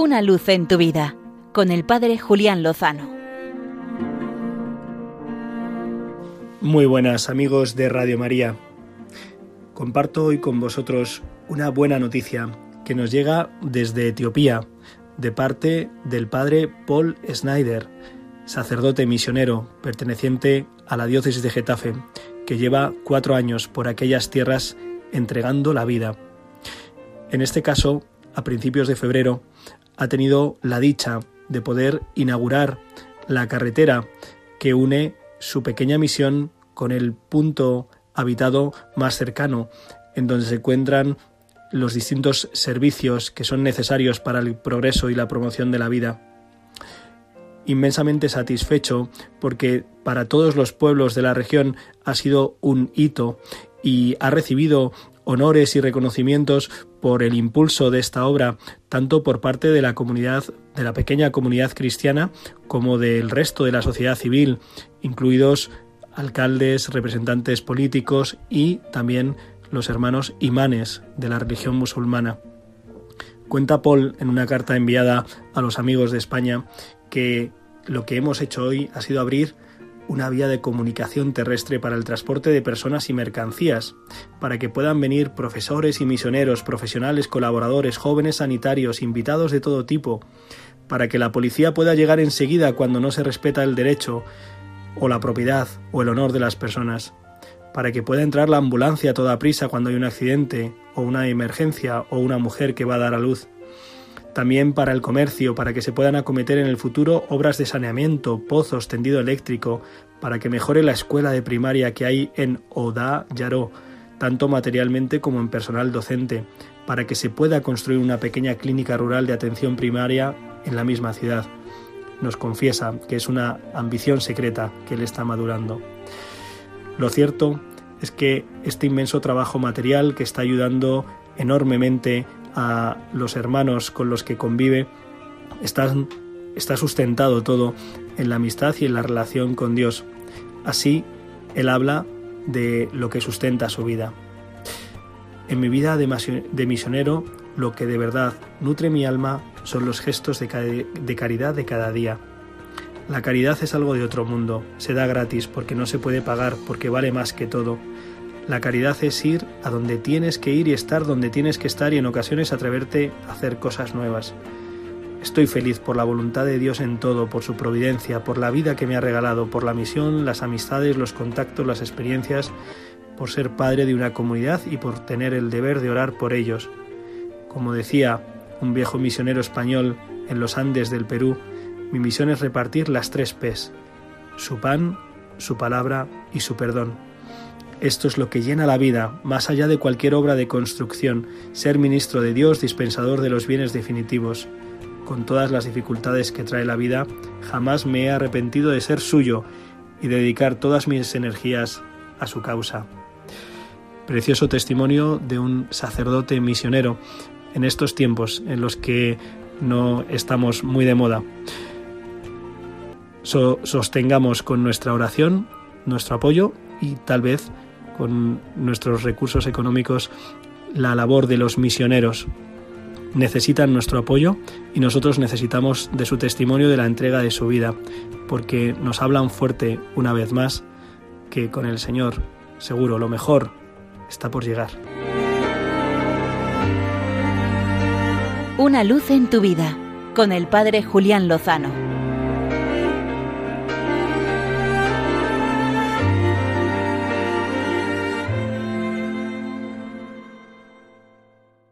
Una luz en tu vida con el Padre Julián Lozano. Muy buenas amigos de Radio María. Comparto hoy con vosotros una buena noticia que nos llega desde Etiopía, de parte del Padre Paul Snyder, sacerdote misionero perteneciente a la diócesis de Getafe, que lleva cuatro años por aquellas tierras entregando la vida. En este caso, a principios de febrero, ha tenido la dicha de poder inaugurar la carretera que une su pequeña misión con el punto habitado más cercano, en donde se encuentran los distintos servicios que son necesarios para el progreso y la promoción de la vida. Inmensamente satisfecho porque para todos los pueblos de la región ha sido un hito y ha recibido honores y reconocimientos por el impulso de esta obra, tanto por parte de la comunidad, de la pequeña comunidad cristiana, como del resto de la sociedad civil, incluidos alcaldes, representantes políticos y también los hermanos imanes de la religión musulmana. Cuenta Paul en una carta enviada a los amigos de España que lo que hemos hecho hoy ha sido abrir una vía de comunicación terrestre para el transporte de personas y mercancías, para que puedan venir profesores y misioneros, profesionales, colaboradores, jóvenes sanitarios, invitados de todo tipo, para que la policía pueda llegar enseguida cuando no se respeta el derecho o la propiedad o el honor de las personas, para que pueda entrar la ambulancia a toda prisa cuando hay un accidente o una emergencia o una mujer que va a dar a luz también para el comercio, para que se puedan acometer en el futuro obras de saneamiento, pozos, tendido eléctrico, para que mejore la escuela de primaria que hay en Oda Yaró, tanto materialmente como en personal docente, para que se pueda construir una pequeña clínica rural de atención primaria en la misma ciudad. Nos confiesa que es una ambición secreta que él está madurando. Lo cierto es que este inmenso trabajo material que está ayudando enormemente a los hermanos con los que convive, está, está sustentado todo en la amistad y en la relación con Dios. Así, él habla de lo que sustenta su vida. En mi vida de misionero, lo que de verdad nutre mi alma son los gestos de, de caridad de cada día. La caridad es algo de otro mundo, se da gratis porque no se puede pagar, porque vale más que todo. La caridad es ir a donde tienes que ir y estar donde tienes que estar y en ocasiones atreverte a hacer cosas nuevas. Estoy feliz por la voluntad de Dios en todo, por su providencia, por la vida que me ha regalado, por la misión, las amistades, los contactos, las experiencias, por ser padre de una comunidad y por tener el deber de orar por ellos. Como decía un viejo misionero español en los Andes del Perú, mi misión es repartir las tres P's, su pan, su palabra y su perdón. Esto es lo que llena la vida, más allá de cualquier obra de construcción, ser ministro de Dios, dispensador de los bienes definitivos. Con todas las dificultades que trae la vida, jamás me he arrepentido de ser suyo y dedicar todas mis energías a su causa. Precioso testimonio de un sacerdote misionero en estos tiempos en los que no estamos muy de moda. sostengamos con nuestra oración nuestro apoyo y tal vez con nuestros recursos económicos la labor de los misioneros. Necesitan nuestro apoyo y nosotros necesitamos de su testimonio de la entrega de su vida, porque nos hablan fuerte una vez más que con el Señor seguro lo mejor está por llegar. Una luz en tu vida con el Padre Julián Lozano.